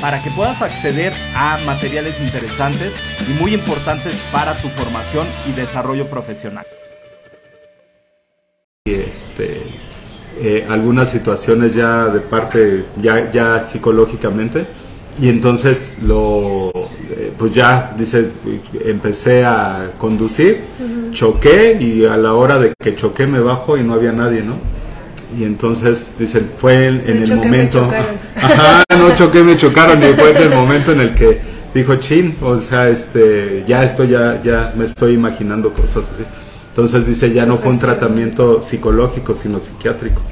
para que puedas acceder a materiales interesantes y muy importantes para tu formación y desarrollo profesional. Este, eh, algunas situaciones ya de parte, ya, ya psicológicamente, y entonces lo, eh, pues ya, dice, empecé a conducir, choqué y a la hora de que choqué me bajo y no había nadie, ¿no? Y entonces, dicen, fue en, en el momento... Ajá, no choqué, me chocaron y fue en el momento en el que dijo, chin, o sea, este, ya esto ya, ya me estoy imaginando cosas así. Entonces dice, ya no fue un tratamiento psicológico, sino psiquiátrico.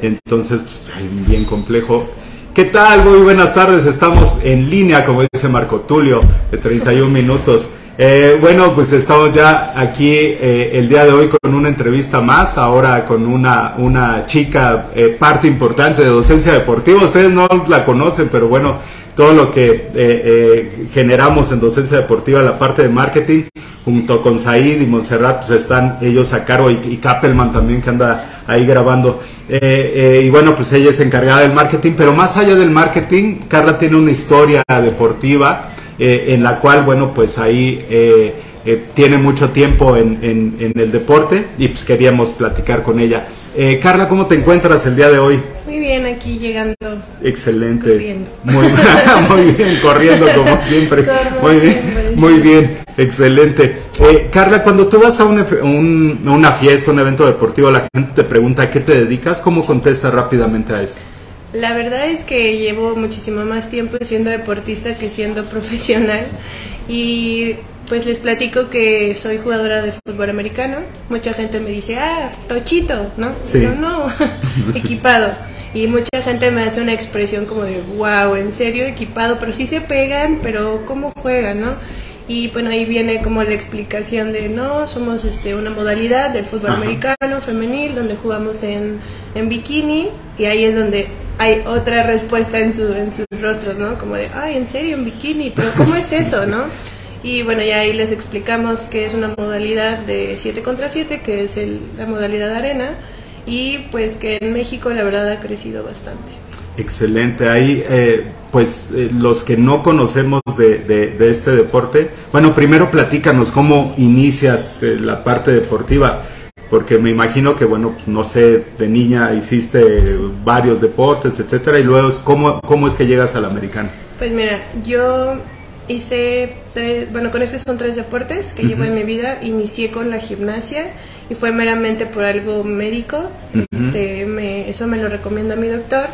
Entonces, pues, bien complejo. ¿Qué tal? Muy buenas tardes. Estamos en línea, como dice Marco Tulio, de 31 minutos. Eh, bueno, pues estamos ya aquí eh, el día de hoy con una entrevista más, ahora con una, una chica, eh, parte importante de docencia deportiva. Ustedes no la conocen, pero bueno, todo lo que generamos en docencia deportiva, la parte de marketing, junto con Said y Montserrat, pues están ellos a cargo y, y Kappelman también que anda ahí grabando. y bueno, pues ella es encargada del marketing, pero más allá del marketing, Carla tiene una historia deportiva eh, en la cual, bueno, pues ahí eh, eh, tiene mucho tiempo en, en, el deporte y pues queríamos platicar con ella. Carla, ¿cómo te encuentras el día de hoy? Muy bien, aquí llegando. Excelente. Corriendo. Muy, muy bien, corriendo como siempre. muy bien, muy bien, excelente. Carla, cuando tú vas a un, una fiesta, un evento deportivo, la gente te pregunta a qué te dedicas, ¿cómo contestas rápidamente a eso? La verdad es que llevo muchísimo más tiempo siendo deportista que siendo profesional y pues les platico que soy jugadora de fútbol americano. Mucha gente me dice, ah, tochito, ¿no? Sí. no, equipado. Y mucha gente me hace una expresión como de, wow, en serio, equipado, pero sí se pegan, pero ¿cómo juegan, no? Y bueno, ahí viene como la explicación de, no, somos este, una modalidad del fútbol americano femenil donde jugamos en, en bikini y ahí es donde hay otra respuesta en, su, en sus rostros, ¿no? Como de, ay, ¿en serio, en bikini? Pero ¿cómo es eso, no? Y bueno, ya ahí les explicamos que es una modalidad de 7 contra 7, que es el, la modalidad arena, y pues que en México la verdad ha crecido bastante. Excelente, ahí eh, pues eh, los que no conocemos de, de, este deporte, bueno, primero platícanos cómo inicias eh, la parte deportiva porque me imagino que, bueno, pues, no sé, de niña hiciste varios deportes, etcétera, y luego, ¿cómo, cómo es que llegas al americano? Pues mira, yo hice tres, bueno, con estos son tres deportes que llevo en mi vida. Inicié con la gimnasia y fue meramente por algo médico. este, me, eso me lo recomienda mi doctor.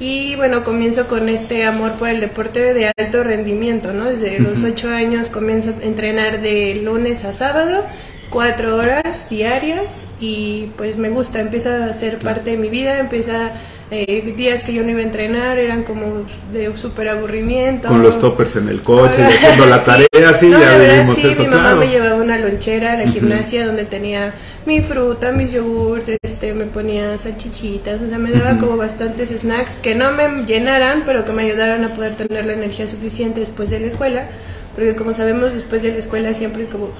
Y bueno, comienzo con este amor por el deporte de alto rendimiento, ¿no? Desde los ocho años comienzo a entrenar de lunes a sábado cuatro horas diarias y pues me gusta, empieza a ser parte de mi vida, empieza eh, días que yo no iba a entrenar eran como de súper aburrimiento. Con los toppers en el coche, haciendo la tarea, sí, ya vivimos sí, mi mamá me llevaba una lonchera a la gimnasia donde tenía mi fruta, mis yogurts, este, me ponía salchichitas, o sea, me daba como bastantes snacks que no me llenaran, pero que me ayudaran a poder tener la energía suficiente después de la escuela porque como sabemos después de la escuela siempre es como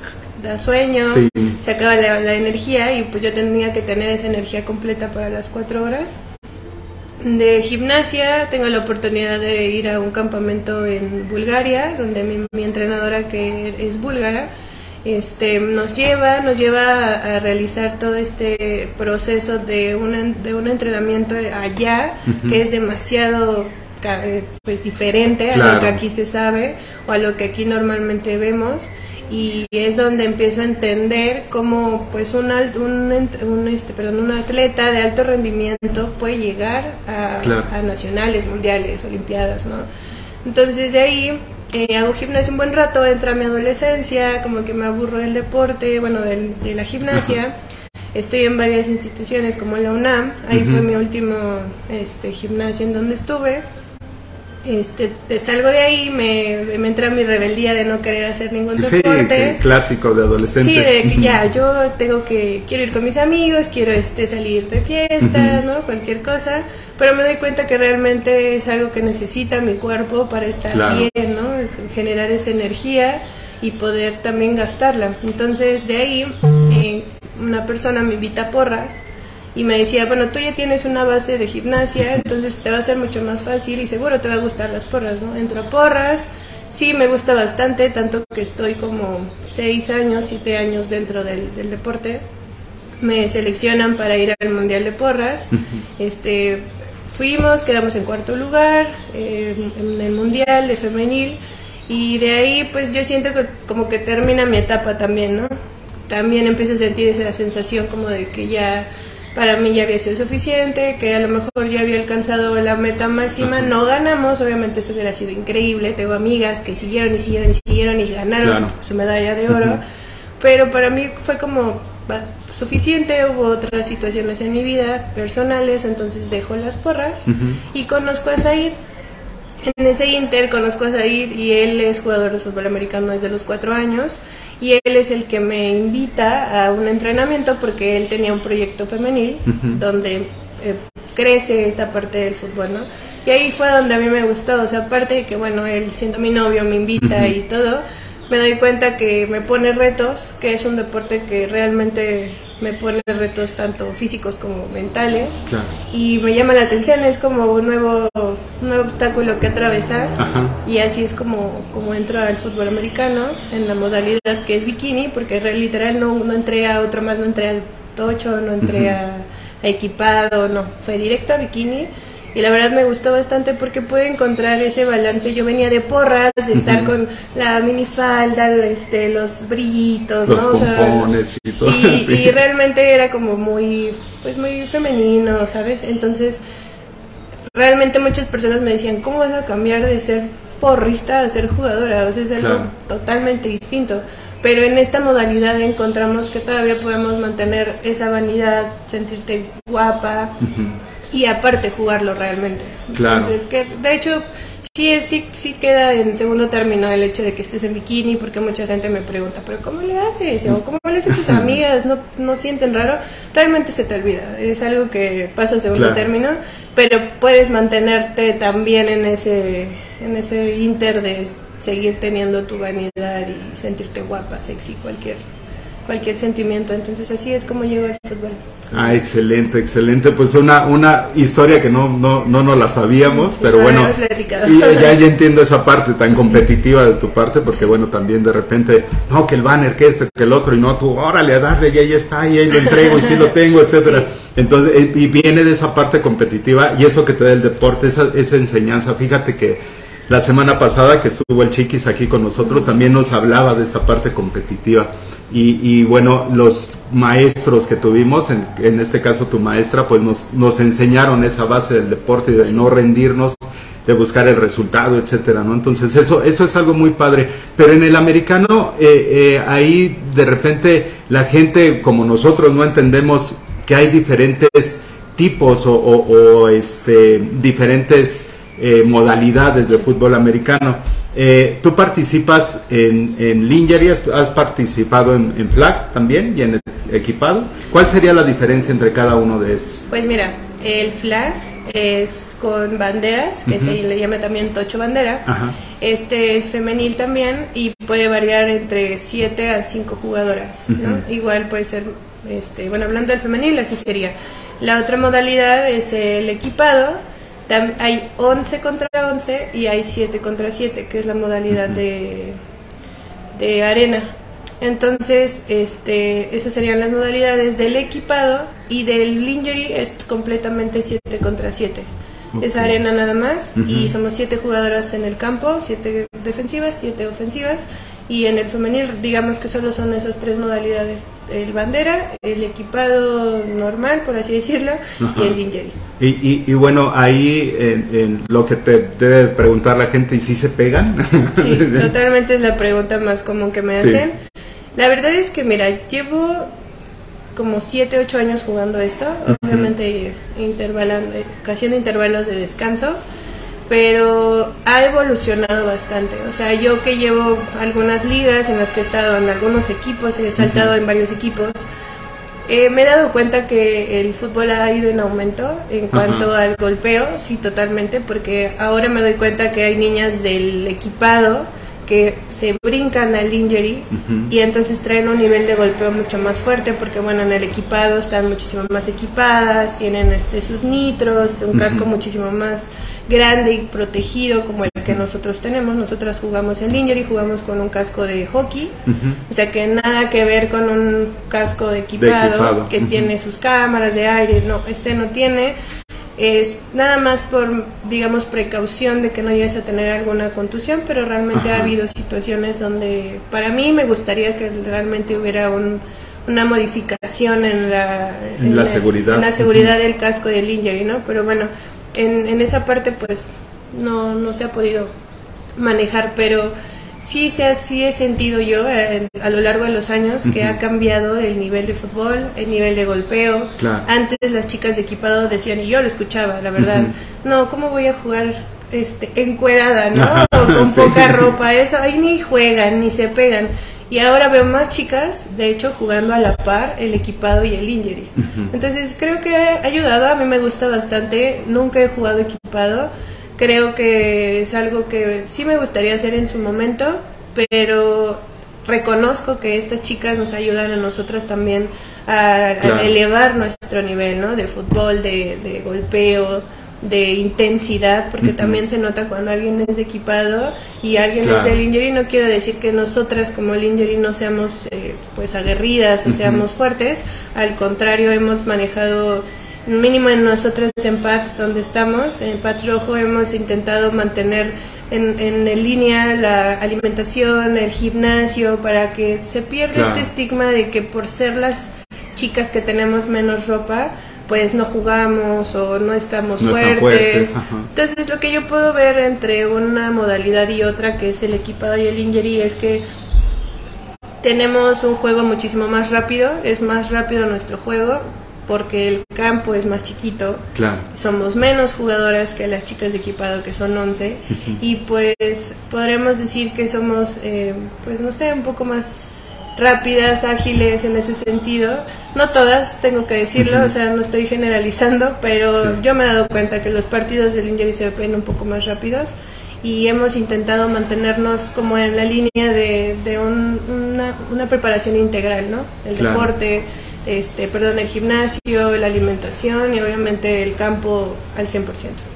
da sueño, se acaba la, energía y pues yo tenía que tener esa energía completa para las cuatro horas. De gimnasia tengo la oportunidad de ir a un campamento en Bulgaria, donde mi, entrenadora que es búlgara, este, nos lleva, nos lleva a, realizar todo este proceso de, de un entrenamiento allá, que es demasiado eh, pues diferente a lo que aquí se sabe o a lo que aquí normalmente vemos y es donde empiezo a entender cómo pues un, un, este, perdón, un atleta de alto rendimiento puede llegar a, nacionales, mundiales, olimpiadas, ¿no? Entonces de ahí eh, hago gimnasia un buen rato, entra mi adolescencia, como que me aburro del deporte, bueno, de la gimnasia. Estoy en varias instituciones como la UNAM, ahí fue mi último este, gimnasio en donde estuve este, te salgo de ahí, me, me, entra mi rebeldía de no querer hacer ningún deporte. clásico de adolescente. Sí, de que ya, yo tengo que, quiero ir con mis amigos, quiero este, salir de fiesta, ¿no? Cualquier cosa, pero me doy cuenta que realmente es algo que necesita mi cuerpo para estar bien, ¿no? Generar esa energía y poder también gastarla. Entonces, de ahí, eh, una persona me invita a porras y me decía, bueno, tú ya tienes una base de gimnasia, entonces te va a ser mucho más fácil y seguro te va a gustar las porras, ¿no? Entro a porras, sí me gusta bastante, tanto que estoy como seis años, siete años dentro del, deporte. Me seleccionan para ir al Mundial de Porras. este, fuimos, quedamos en cuarto lugar eh, en el Mundial de Femenil y de ahí pues yo siento que como que termina mi etapa también, ¿no? También empiezo a sentir esa sensación como de que ya para mí ya había sido suficiente, que a lo mejor ya había alcanzado la meta máxima, no ganamos, obviamente eso hubiera sido increíble, tengo amigas que siguieron y siguieron y siguieron y ganaron su medalla de oro, pero para mí fue como suficiente, hubo otras situaciones en mi vida personales, entonces dejo las porras y conozco a Said. En ese inter conozco a Said y él es jugador de fútbol americano desde los cuatro años y él es el que me invita a un entrenamiento porque él tenía un proyecto femenil donde eh, crece esta parte del fútbol, ¿no? Y ahí fue donde a mí me gustó, o sea, aparte de que, bueno, él siendo mi novio me invita y todo, me doy cuenta que me pone retos, que es un deporte que realmente me pone retos tanto físicos como mentales. Y me llama la atención, es como un nuevo, nuevo obstáculo que atravesar y así es como, como entro al fútbol americano en la modalidad que es bikini, porque literal no, no entré a otro más, no entré al tocho, no entré a, a equipado, no, fue directo a bikini y la verdad me gustó bastante porque pude encontrar ese balance. Yo venía de porras, de estar con la minifalda, este, los brillitos, los Pompones y todo. Y, realmente era como muy, pues muy femenino, ¿sabes? Entonces, realmente muchas personas me decían, ¿cómo vas a cambiar de ser porrista a ser jugadora? O sea, es algo totalmente distinto. Pero en esta modalidad encontramos que todavía podemos mantener esa vanidad, sentirte guapa y aparte jugarlo realmente. Claro. Entonces, que de hecho sí, sí, sí queda en segundo término el hecho de que estés en bikini, porque mucha gente me pregunta, pero ¿cómo le haces? O ¿cómo le hacen tus amigas? ¿No, ¿No sienten raro? Realmente se te olvida, es algo que pasa a segundo término, pero puedes mantenerte también en ese, en ese inter de seguir teniendo tu vanidad y sentirte guapa, sexy, cualquier cualquier sentimiento. Entonces así es como llegó el fútbol. Ah, excelente, excelente. Pues una, una historia que no, no, no nos la sabíamos, pero bueno, y ya, ya entiendo esa parte tan competitiva de tu parte, porque bueno, también de repente, no, que el banner, que este, que el otro, y no, tú, órale, a darle, y ahí está, y ahí lo entrego, y sí lo tengo, etcétera. Entonces, eh, y viene de esa parte competitiva, y eso que te da el deporte, esa, esa enseñanza, fíjate que la semana pasada que estuvo el Chiquis aquí con nosotros también nos hablaba de esa parte competitiva. Y, bueno, los maestros que tuvimos, en, este caso tu maestra, pues nos, nos enseñaron esa base del deporte y de no rendirnos, de buscar el resultado, etcétera, ¿no? Entonces eso, eso es algo muy padre. Pero en el americano, eh, eh, ahí de repente la gente como nosotros no entendemos que hay diferentes tipos o, o este, diferentes eh, modalidades de fútbol americano. Eh, ¿Tú participas en, en Lingerie? ¿Has, participado en, flag también y en equipado? ¿Cuál sería la diferencia entre cada uno de estos? Pues mira, el flag es con banderas, que se le llama también tocho bandera. Este es femenil también y puede variar entre 7 a 5 jugadoras. Igual puede ser, este, bueno, hablando del femenil, así sería. La otra modalidad es el equipado, hay 11 contra 11 y hay 7 contra 7, que es la modalidad de, de arena. Entonces, este, esas serían las modalidades del equipado y del lingerie es completamente 7 contra 7. Es arena nada más y somos 7 jugadoras en el campo, 7 defensivas, 7 ofensivas y en el femenil digamos que solo son esas tres modalidades el bandera el equipado normal por así decirlo y el lingerie y, y, bueno ahí en, lo que te debe preguntar la gente y si se pegan sí totalmente es la pregunta más común que me hacen. La verdad es que mira llevo como 7, 8 años jugando esto, obviamente intervalando, haciendo intervalos de descanso, pero ha evolucionado bastante. O sea, yo que llevo algunas ligas en las que he estado en algunos equipos, he saltado en varios equipos, eh, me he dado cuenta que el fútbol ha ido en aumento en cuanto al golpeo, sí, totalmente, porque ahora me doy cuenta que hay niñas del equipado que se brincan al injury y entonces traen un nivel de golpeo mucho más fuerte porque bueno en el equipado están muchísimo más equipadas tienen este sus nitros un casco muchísimo más grande y protegido como el que nosotros tenemos. Nosotras jugamos el injury jugamos con un casco de hockey o sea que nada que ver con un casco de equipado, que tiene sus cámaras de aire no este no tiene es nada más por, digamos, precaución de que no llegues a tener alguna contusión, pero realmente ha habido situaciones donde para mí me gustaría que realmente hubiera un, una modificación en la, en la, seguridad, la seguridad del casco del injury, ¿no? Pero bueno, en, en esa parte pues no, no se ha podido manejar, pero sí, se, sí he sentido yo eh, a lo largo de los años que ha cambiado el nivel de fútbol, el nivel de golpeo. Antes las chicas de equipado decían, y yo lo escuchaba, la verdad, no, ¿cómo voy a jugar este, encuerada, no? O con poca ropa, eso, ahí ni juegan, ni se pegan. Y ahora veo más chicas, de hecho, jugando a la par el equipado y el injury. Entonces creo que ha ayudado, a mí me gusta bastante, nunca he jugado equipado creo que es algo que sí me gustaría hacer en su momento, pero reconozco que estas chicas nos ayudan a nosotras también a, elevar nuestro nivel, ¿no? De fútbol, de, golpeo, de intensidad, porque también se nota cuando alguien es equipado y alguien es del injury. No quiero decir que nosotras como el injury no seamos eh, pues aguerridas o seamos fuertes, al contrario, hemos manejado mínimo en nosotros en PATS donde estamos, en PATS Rojo hemos intentado mantener en, en, línea la alimentación, el gimnasio, para que se pierda este estigma de que por ser las chicas que tenemos menos ropa, pues no jugamos o no estamos fuertes. Entonces lo que yo puedo ver entre una modalidad y otra, que es el equipado y el injury, es que tenemos un juego muchísimo más rápido, es más rápido nuestro juego, porque el campo es más chiquito. Somos menos jugadoras que las chicas de equipado, que son 11. Y pues podremos decir que somos, eh, pues no sé, un poco más rápidas, ágiles en ese sentido. No todas, tengo que decirlo, o sea, no estoy generalizando, pero yo me he dado cuenta que los partidos del Injury se ven un poco más rápidos y hemos intentado mantenernos como en la línea de, de una, una, preparación integral, ¿no? El deporte este, perdón, el gimnasio, la alimentación y obviamente el campo al 100%.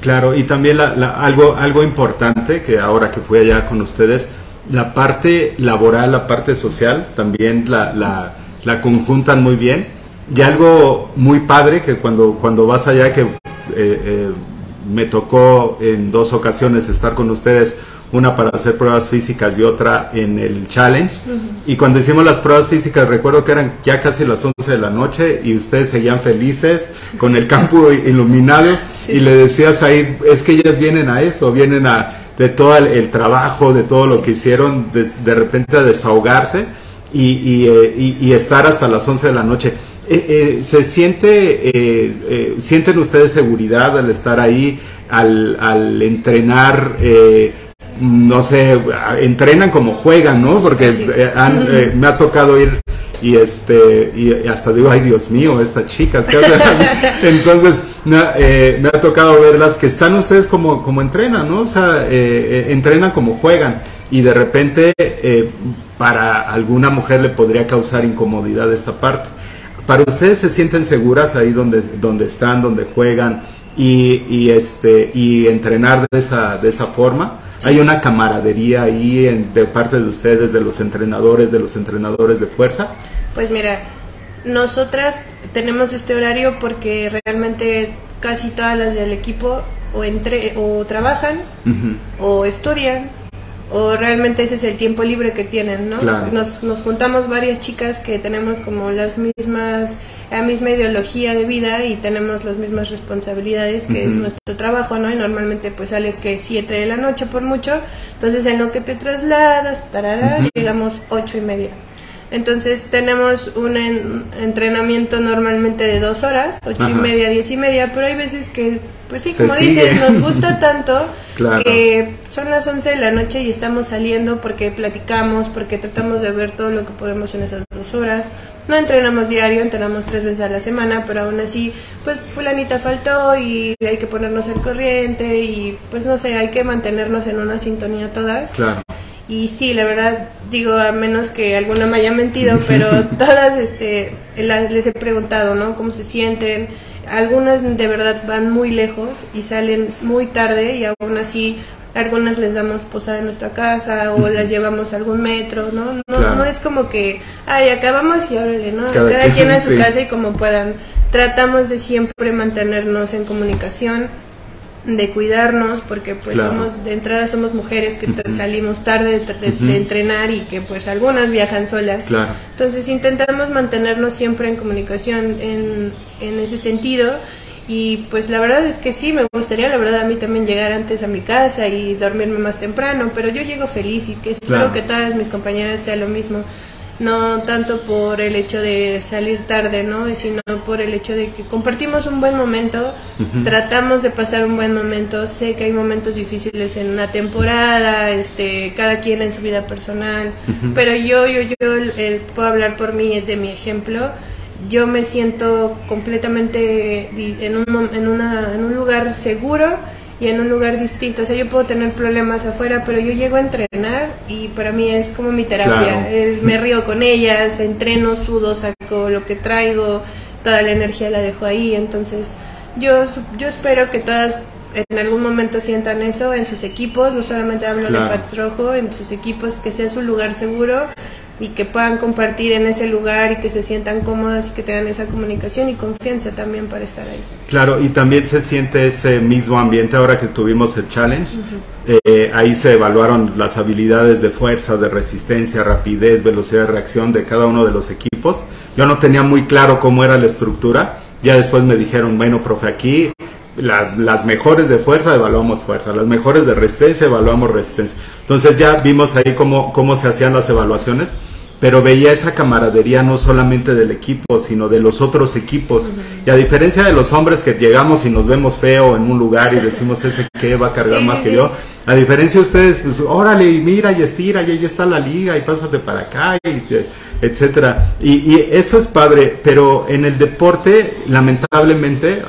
Claro, y también algo, algo importante que ahora que fui allá con ustedes, la parte laboral, la parte social, también la, la, la conjuntan muy bien. Y algo muy padre que cuando, cuando vas allá, que eh, eh, me tocó en dos ocasiones estar con ustedes, una para hacer pruebas físicas y otra en el challenge. Y cuando hicimos las pruebas físicas, recuerdo que eran ya casi las 11 de la noche y ustedes seguían felices con el campo iluminado y le decías ahí, es que ellas vienen a eso, vienen a de todo el, trabajo, de todo lo que hicieron, de, repente a desahogarse y, eh, y, estar hasta las 11 de la noche. Eh, eh, ¿Se siente, sienten ustedes seguridad al estar ahí, al, al entrenar? No sé, entrenan como juegan, ¿no? Porque eh, eh, me ha tocado ir y este y hasta digo, ay Dios mío, estas chicas, Entonces eh, me ha tocado verlas que están ustedes como, como entrenan, ¿no? O sea, entrenan como juegan y de repente para alguna mujer le podría causar incomodidad esta parte. Para ustedes se sienten seguras ahí donde, donde están, donde juegan y, y este y entrenar de esa, de esa forma. Hay una camaradería ahí en, de parte de ustedes, de los entrenadores, de los entrenadores de fuerza. Pues mira, nosotras tenemos este horario porque realmente casi todas las del equipo o, entre, o trabajan o estudian o realmente ese es el tiempo libre que tienen, ¿no? Nos, nos juntamos varias chicas que tenemos como las mismas, la misma ideología de vida y tenemos las mismas responsabilidades que es nuestro trabajo, ¿no? Y normalmente pues sales que 7 de la noche por mucho, entonces en lo que te trasladas, tarara, llegamos ocho y media. Entonces tenemos un en- entrenamiento normalmente de dos horas, ocho y media, diez y media, pero hay veces que, pues sí, como sigue. dices, nos gusta tanto Claro. que son las 11 de la noche y estamos saliendo porque platicamos, porque tratamos de ver todo lo que podemos en esas dos horas. No entrenamos diario, entrenamos tres veces a la semana, pero aún así, pues fulanita faltó y hay que ponernos al corriente y pues no sé, hay que mantenernos en una sintonía todas. Claro. Y sí, la verdad, digo, a menos que alguna me haya mentido, pero todas este, las- les he preguntado, ¿no? ¿Cómo se sienten? Algunas de verdad van muy lejos y salen muy tarde y aún así algunas les damos posada en nuestra casa o las llevamos a algún metro, ¿no? No, Claro. no es como que, ay, acabamos y órale, ¿no? Cada Cada, quien, quien a su sí. casa y como puedan. Tratamos de siempre mantenernos en comunicación de cuidarnos porque pues Claro. somos de entrada somos mujeres que salimos tarde de, de- de entrenar y que pues algunas viajan solas Claro. entonces intentamos mantenernos siempre en comunicación en, en ese sentido y pues la verdad es que sí me gustaría la verdad a mí también llegar antes a mi casa y dormirme más temprano pero yo llego feliz y que espero Claro. que todas mis compañeras sea lo mismo no tanto por el hecho de salir tarde, ¿no? Sino por el hecho de que compartimos un buen momento, tratamos de pasar un buen momento, sé que hay momentos difíciles en una temporada, este, cada quien en su vida personal, pero yo, yo, yo eh, puedo hablar por mí, de mi ejemplo, yo me siento completamente en un, en, una, en un lugar seguro y en un lugar distinto. O sea, yo puedo tener problemas afuera, pero yo llego a entrenar y para mí es como mi terapia. Claro. Es- me río con ellas, entreno, sudo, saco lo que traigo, toda la energía la dejo ahí. Entonces, yo, yo espero que todas en algún momento sientan eso en sus equipos. No solamente hablo Claro. de Pats Rojo, en sus equipos, que sea su lugar seguro y que puedan compartir en ese lugar y que se sientan cómodas y que tengan esa comunicación y confianza también para estar ahí. Claro, y también se siente ese mismo ambiente ahora que tuvimos el challenge. Eh, ahí se evaluaron las habilidades de fuerza, de resistencia, rapidez, velocidad de reacción de cada uno de los equipos. Yo no tenía muy claro cómo era la estructura. Ya después me dijeron, bueno, profe, aquí la- las mejores de fuerza evaluamos fuerza, las mejores de resistencia evaluamos resistencia. Entonces ya vimos ahí cómo, cómo se hacían las evaluaciones, pero veía esa camaradería no solamente del equipo, sino de los otros equipos. Y a diferencia de los hombres que llegamos y nos vemos feo en un lugar y decimos ese que va a cargar Sí, más sí, que yo, a diferencia de ustedes, pues órale y mira y estira y ahí está la liga y pásate para acá y etcétera. Y, y eso es padre, pero en el deporte, lamentablemente,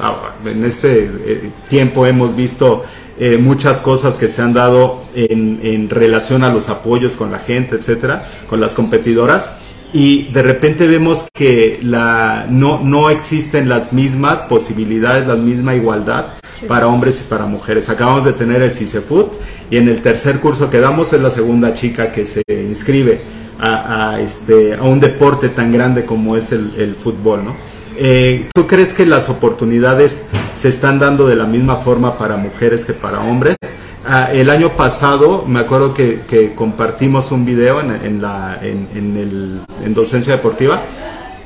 en este eh, tiempo hemos visto eh, muchas cosas que se han dado en, en relación a los apoyos con la gente, etcétera, con las competidoras. Y de repente vemos que la, no, no existen las mismas posibilidades, la misma igualdad para hombres y para mujeres. Acabamos de tener el CICEFUT y en el tercer curso que damos es la segunda chica que se inscribe a, a, este, a un deporte tan grande como es el, el fútbol, ¿no? Eh, ¿Tú crees que las oportunidades se están dando de la misma forma para mujeres que para hombres? Ah, el año pasado me acuerdo que, que compartimos un video en, en la, en, en el, en docencia deportiva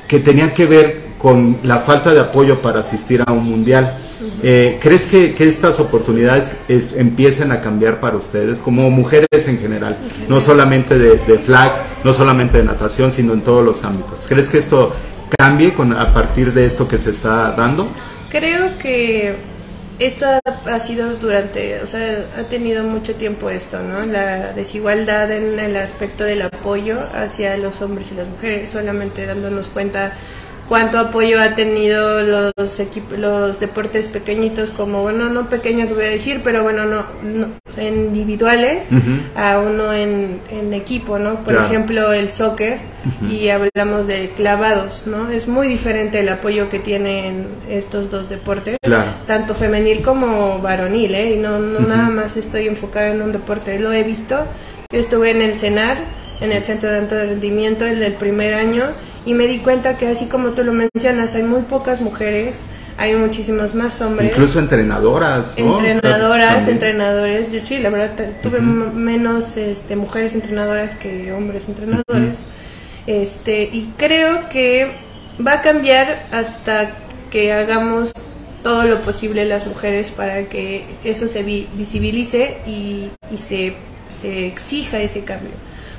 que tenía que ver con la falta de apoyo para asistir a un mundial. Eh, ¿Crees que, que estas oportunidades es- empiecen a cambiar para ustedes como mujeres en general? No solamente de, de flag, no solamente de natación, sino en todos los ámbitos. ¿Crees que esto cambie con, a partir de esto que se está dando? Creo que esto ha, ha sido durante, o sea, ha tenido mucho tiempo esto, ¿no? La desigualdad en el aspecto del apoyo hacia los hombres y las mujeres, solamente dándonos cuenta cuánto apoyo ha tenido los equip- los deportes pequeñitos como bueno no pequeños voy a decir pero bueno no, no individuales a uno en, en equipo no por Claro. ejemplo el soccer y hablamos de clavados no es muy diferente el apoyo que tienen estos dos deportes Claro. tanto femenil como varonil ¿eh? y no, no nada más estoy enfocada en un deporte lo he visto. Yo estuve en el CENAR en el centro de alto rendimiento el del primer año y me di cuenta que así como tú lo mencionas hay muy pocas mujeres hay muchísimos más hombres Incluso entrenadoras. ¿no? O sea, entrenadoras, entrenadores. Yo sí, la verdad tuve menos este, mujeres entrenadoras que hombres entrenadores. Este y creo que va a cambiar hasta que hagamos todo lo posible las mujeres para que eso se vi- visibilice y, y se, se exija ese cambio.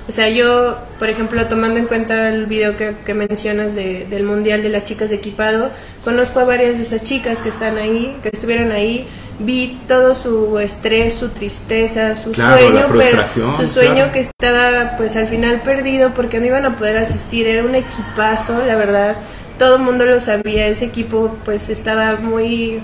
O sea, yo, por ejemplo, tomando en cuenta el video que, que mencionas de, del Mundial de las chicas de equipado, conozco a varias de esas chicas que están ahí, que estuvieron ahí, vi todo su estrés, su tristeza, su Claro, sueño, pero su sueño claro. que estaba pues al final perdido porque no iban a poder asistir, era un equipazo, la verdad, todo el mundo lo sabía, ese equipo pues estaba muy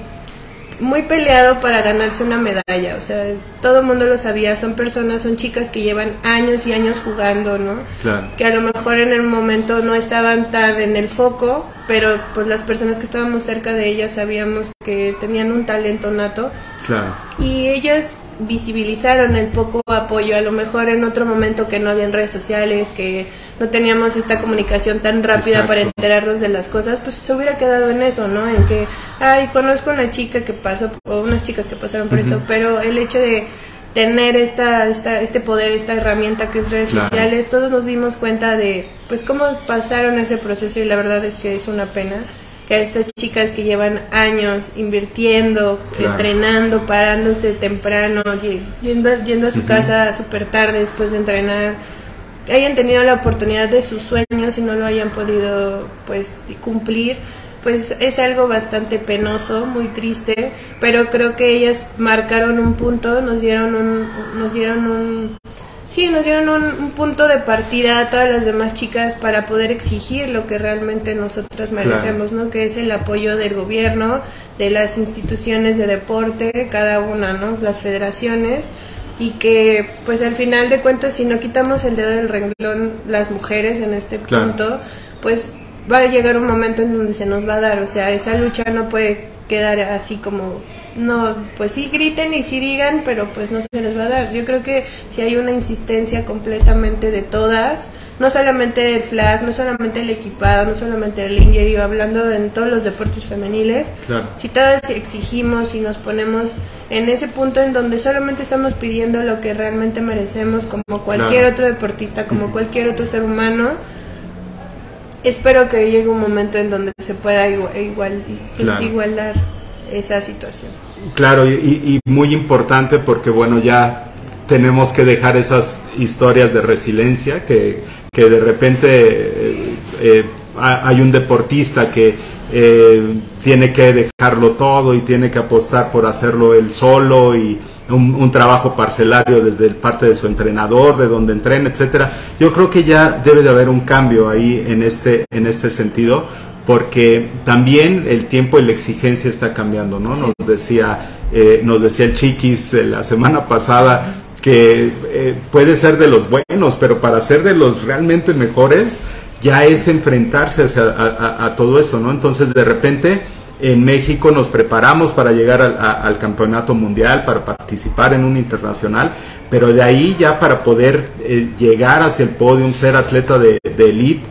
muy peleado para ganarse una medalla, o sea, todo el mundo lo sabía, son personas, son chicas que llevan años y años jugando, ¿no? Claro. Que a lo mejor en el momento no estaban tan en el foco, pero pues las personas que estábamos cerca de ellas sabíamos que tenían un talento nato Claro. y ellas visibilizaron el poco apoyo, a lo mejor en otro momento que no habían redes sociales, que no teníamos esta comunicación tan rápida para enterarnos de las cosas, pues se hubiera quedado en eso, ¿no? En que, ay, conozco una chica que pasó, o unas chicas que pasaron por esto, pero el hecho de tener esta, esta, este poder, esta herramienta que es redes Claro. sociales, todos nos dimos cuenta de, pues, cómo pasaron ese proceso y la verdad es que es una pena que a estas chicas que llevan años invirtiendo, Claro. entrenando, parándose temprano, yendo, yendo a su casa súper tarde después de entrenar, hayan tenido la oportunidad de sus sueños y no lo hayan podido pues cumplir, pues es algo bastante penoso, muy triste, pero creo que ellas marcaron un punto, nos dieron un, nos dieron un Sí, nos dieron un, un punto de partida a todas las demás chicas para poder exigir lo que realmente nosotras merecemos, ¿no? Que es el apoyo del gobierno, de las instituciones de deporte, cada una, ¿no? Las federaciones y que pues al final de cuentas si no quitamos el dedo del renglón las mujeres en este Claro. punto, pues va a llegar un momento en donde se nos va a dar, o sea, esa lucha no puede quedar así como no, pues sí griten y sí digan, pero pues no se les va a dar. Yo creo que si hay una insistencia completamente de todas, no solamente el flag, no solamente el equipado, no solamente el injury, hablando en todos los deportes femeniles, Claro. si todas exigimos y nos ponemos en ese punto en donde solamente estamos pidiendo lo que realmente merecemos como cualquier Claro. otro deportista, como cualquier otro ser humano, espero que llegue un momento en donde se pueda igual, igual, pues, Claro. igualar esa situación. Claro, y, y- muy importante porque, bueno, ya tenemos que dejar esas historias de resiliencia que, que de repente eh, eh, ha- hay un deportista que eh, tiene que dejarlo todo y tiene que apostar por hacerlo él solo y un, un trabajo parcelario desde el parte de su entrenador, de donde entrena, etcétera. Yo creo que ya debe de haber un cambio ahí en este, en este sentido porque también el tiempo y la exigencia está cambiando, ¿no? Nos decía, eh, nos decía el Chiquis eh, la semana pasada que eh, puede ser de los buenos, pero para ser de los realmente mejores ya es enfrentarse hacia- a, a- a todo eso, ¿no? Entonces de repente en México nos preparamos para llegar al, a- al campeonato mundial, para participar en un internacional, pero de ahí ya para poder eh, llegar hacia el podium, ser atleta de, de elite,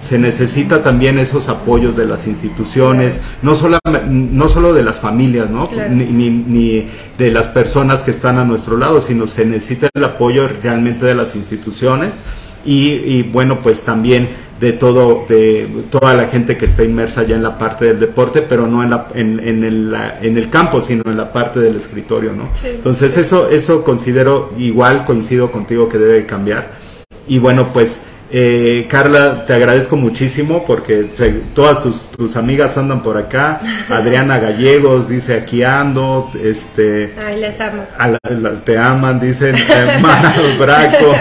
se necesita también esos apoyos de las instituciones, no, sola- no solo de las familias, ¿no? Claro. Ni, ni- ni de las personas que están a nuestro lado, sino se necesita el apoyo realmente de las instituciones y, y, bueno, pues también de todo, de toda la gente que está inmersa ya en la parte del deporte, pero no en, la, en, en, el, la- en el campo, sino en la parte del escritorio, ¿no? Sí. Entonces eso, eso considero igual, coincido contigo que debe cambiar. Y bueno, pues eh, Carla, te agradezco muchísimo porque se- todas tus, tus amigas andan por acá. Adriana Gallegos dice aquí ando, este, Ay, les amo. a la- la- te aman, dicen hermano Braco,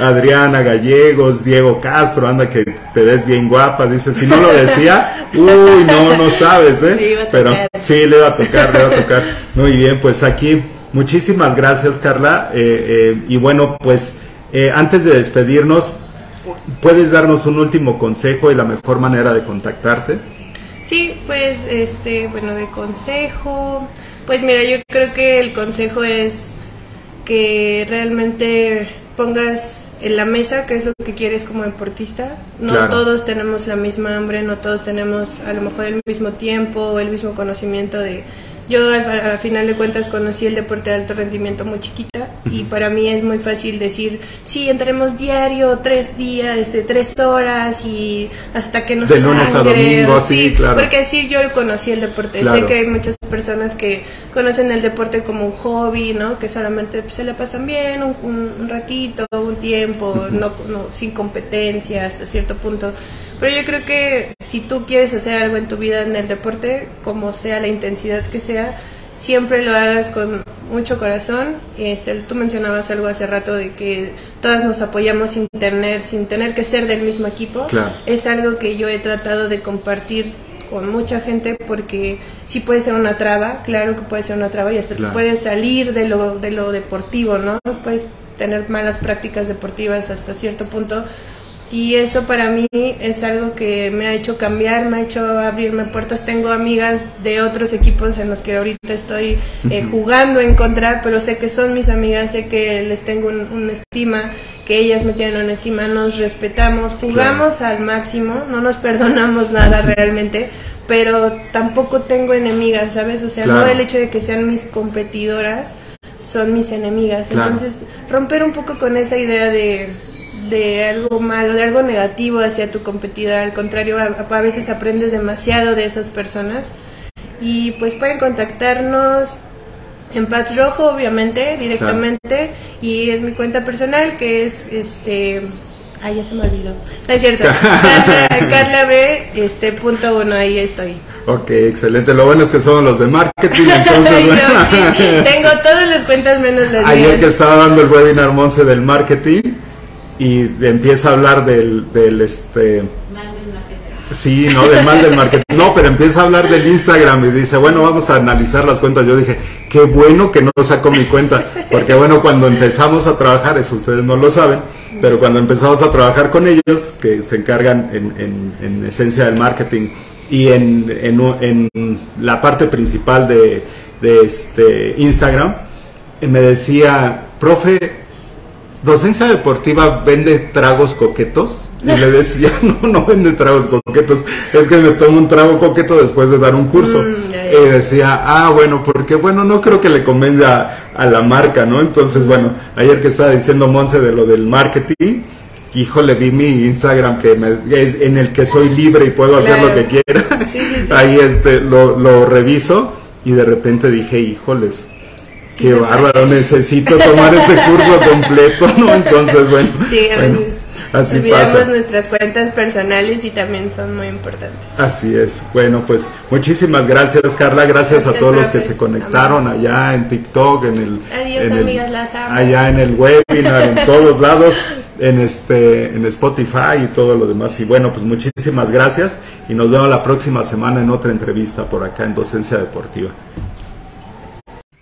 Adriana Gallegos, Diego Castro, anda que te ves bien guapa, dice, si no lo decía, uy, no, no sabes, ¿eh? iba a Pero tocar. sí, le va a tocar, le va a tocar. Muy bien, pues aquí, muchísimas gracias Carla, eh, eh, y bueno, pues eh, antes de despedirnos, ¿puedes darnos un último consejo y la mejor manera de contactarte? Sí, pues, este, bueno, de consejo, pues mira, yo creo que el consejo es que realmente pongas en la mesa qué es lo que quieres como deportista. No Claro. todos tenemos la misma hambre, no todos tenemos a lo mejor el mismo tiempo o el mismo conocimiento de... Yo al, al final de cuentas conocí el deporte de alto rendimiento muy chiquita y para mí es muy fácil decir, sí, entremos diario, tres días, este, tres horas y hasta que nos De lunes a sangre", domingo, sí, claro. Porque sí, yo conocí el deporte. Claro. Sé que hay muchas personas que conocen el deporte como un hobby, ¿no? Que solamente se la pasan bien un, un, ratito, un tiempo, no, no, sin competencia hasta cierto punto. Pero yo creo que si tú quieres hacer algo en tu vida en el deporte, como sea la intensidad que sea, siempre lo hagas con mucho corazón. Este, tú mencionabas algo hace rato de que todas nos apoyamos sin tener, sin tener que ser del mismo equipo. Es algo que yo he tratado de compartir con mucha gente porque sí puede ser una traba, claro que puede ser una traba y hasta puedes salir de lo, de lo deportivo, ¿no? Puedes tener malas prácticas deportivas hasta cierto punto, y eso para mí es algo que me ha hecho cambiar, me ha hecho abrirme puertas. Tengo amigas de otros equipos en los que ahorita estoy eh, jugando en contra, pero sé que son mis amigas, sé que les tengo una estima, que ellas me tienen una estima, nos respetamos, jugamos al máximo, no nos perdonamos nada realmente, pero tampoco tengo enemigas, ¿sabes? O sea, no el hecho de que sean mis competidoras son mis enemigas. Entonces, romper un poco con esa idea de de algo malo, de algo negativo hacia tu competidor, al contrario, a, veces aprendes demasiado de esas personas y pues pueden contactarnos en Pats Rojo, obviamente, directamente, y es mi cuenta personal que es este Ay, ya se me olvidó. No es cierto. Carla, B, este, punto uno, ahí estoy. Ok, excelente. Lo bueno es que somos los de marketing, entonces... tengo todas las cuentas menos las Ayer que estaba dando el webinar Monse del marketing, y empieza a hablar del, del este Sí, no, del mal del marketing. No, pero empieza a hablar del Instagram y dice, bueno, vamos a analizar las cuentas. Yo dije, qué bueno que no saco mi cuenta, porque bueno, cuando empezamos a trabajar, eso ustedes no lo saben, pero cuando empezamos a trabajar con ellos, que se encargan en, en, esencia del marketing y en, en, la parte principal de, de este Instagram, me decía, profe, docencia deportiva vende tragos coquetos. Y le decía, no, no vende tragos coquetos, es que me tomo un trago coqueto después de dar un curso. Mm, y decía, ah, bueno, porque bueno, no creo que le convenga a, la marca, ¿no? Entonces, bueno, ayer que estaba diciendo Monse de lo del marketing, híjole, vi mi Instagram que es en el que soy libre y puedo hacer lo que quiera. Ahí este, lo, lo reviso y de repente dije, híjoles, Qué bárbaro, necesito tomar ese curso completo, ¿no? Entonces, bueno. Sí, a veces así olvidamos nuestras cuentas personales y también son muy importantes. Así es. Bueno, pues muchísimas gracias, Carla. Gracias, a todos los que se conectaron allá en TikTok, en el. Adiós, amigas, las amo. Allá en el webinar, en todos lados, en este, en Spotify y todo lo demás. Y bueno, pues muchísimas gracias y nos vemos la próxima semana en otra entrevista por acá en Docencia Deportiva.